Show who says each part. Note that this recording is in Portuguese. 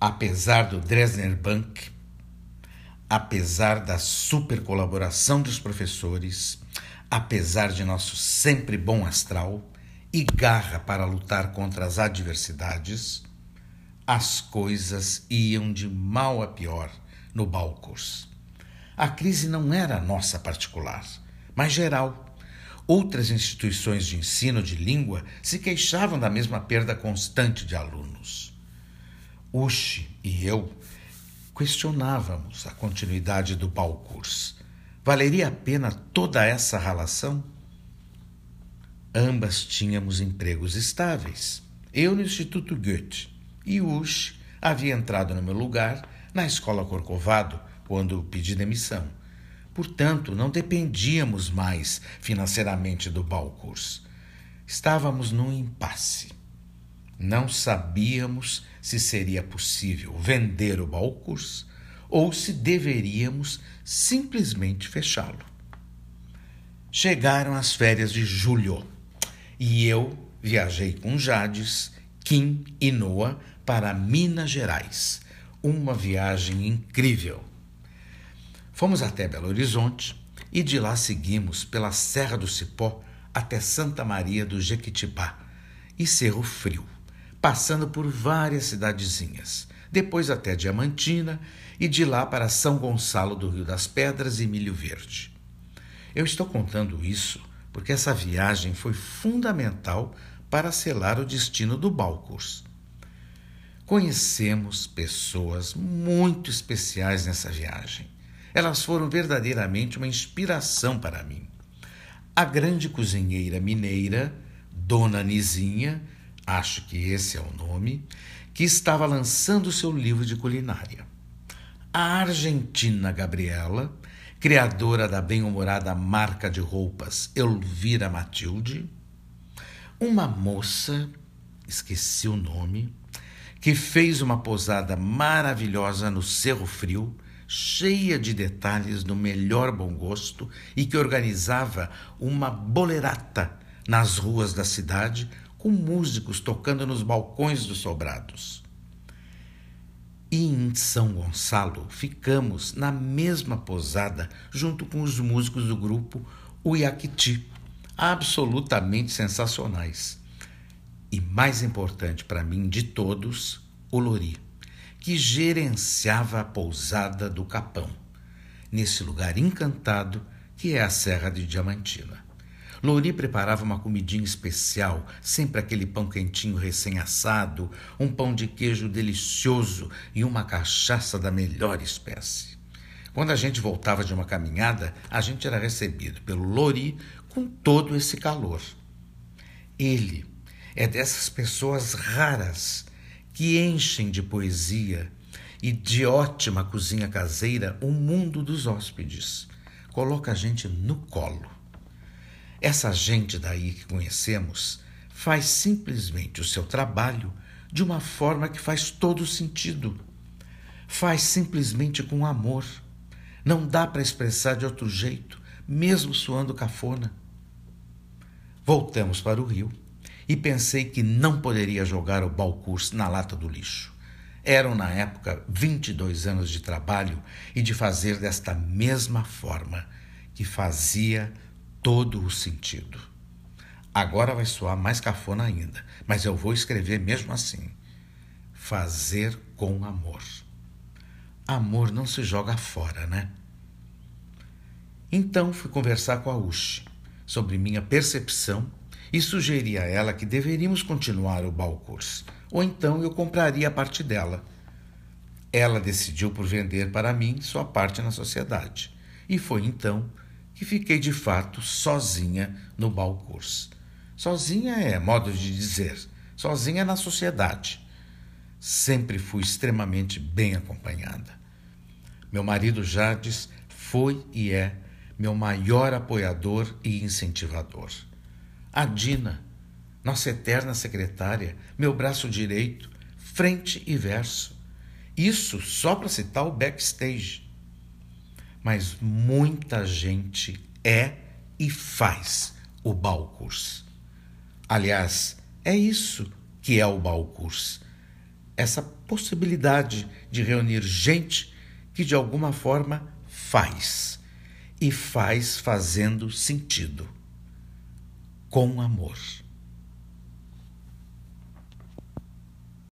Speaker 1: apesar do Dresdner Bank, apesar da super colaboração dos professores, apesar de nosso sempre bom astral e garra para lutar contra as adversidades, as coisas iam de mal a pior no Balcos. A crise não era nossa particular, mas geral. Outras instituições de ensino de língua se queixavam da mesma perda constante de alunos. Ushi e eu questionávamos a continuidade do Balcurs. Valeria a pena toda essa relação? Ambas tínhamos empregos estáveis. Eu no Instituto Goethe e Ushi havia entrado no meu lugar na escola Corcovado quando pedi demissão. Portanto, não dependíamos mais financeiramente do Balcurs. Estávamos num impasse. Não sabíamos se seria possível vender o Balcurs ou se deveríamos simplesmente fechá-lo. Chegaram as férias de julho e eu viajei com Jades, Kim e Noah para Minas Gerais. Uma viagem incrível. Fomos até Belo Horizonte e de lá seguimos pela Serra do Cipó até Santa Maria do Jequitibá e Cerro Frio passando por várias cidadezinhas, depois até Diamantina e de lá para São Gonçalo do Rio das Pedras e Milho Verde. Eu estou contando isso porque essa viagem foi fundamental para selar o destino do Balcurs. Conhecemos pessoas muito especiais nessa viagem. Elas foram verdadeiramente uma inspiração para mim. A grande cozinheira mineira, Dona Nizinha, acho que esse é o nome, que estava lançando seu livro de culinária. A argentina Gabriela, criadora da bem-humorada marca de roupas Elvira Matilde, uma moça, esqueci o nome, que fez uma posada maravilhosa no Cerro Frio, cheia de detalhes no melhor bom gosto e que organizava uma bolerata nas ruas da cidade com músicos tocando nos balcões dos sobrados. E em São Gonçalo ficamos na mesma posada junto com os músicos do grupo Uiaquiti, absolutamente sensacionais. E mais importante para mim de todos, o Lori, que gerenciava a pousada do Capão, nesse lugar encantado que é a Serra de Diamantina. Lori preparava uma comidinha especial, sempre aquele pão quentinho recém-assado, um pão de queijo delicioso e uma cachaça da melhor espécie. Quando a gente voltava de uma caminhada, a gente era recebido pelo Lori com todo esse calor. Ele é dessas pessoas raras que enchem de poesia e de ótima cozinha caseira o mundo dos hóspedes. Coloca a gente no colo. Essa gente daí que conhecemos faz simplesmente o seu trabalho de uma forma que faz todo sentido. Faz simplesmente com amor. Não dá para expressar de outro jeito, mesmo suando cafona. Voltamos para o rio e pensei que não poderia jogar o Balcurs na lata do lixo. Eram, na época, 22 anos de trabalho e de fazer desta mesma forma que fazia todo o sentido. Agora vai soar mais cafona ainda, mas eu vou escrever mesmo assim. Fazer com amor. Amor não se joga fora, né? Então fui conversar com a Ushi sobre minha percepção e sugeri a ela que deveríamos continuar o Balcurs, ou então eu compraria a parte dela. Ela decidiu por vender para mim sua parte na sociedade, e foi então que fiquei de fato sozinha no Balcurs. Sozinha é modo de dizer, sozinha na sociedade. Sempre fui extremamente bem acompanhada. Meu marido Jades foi e é meu maior apoiador e incentivador. A Dina, nossa eterna secretária, meu braço direito, frente e verso. Isso só para citar o backstage mas muita gente é e faz o Balcurs. Aliás, é isso que é o Balcurs. essa possibilidade de reunir gente que de alguma forma faz e faz fazendo sentido com amor.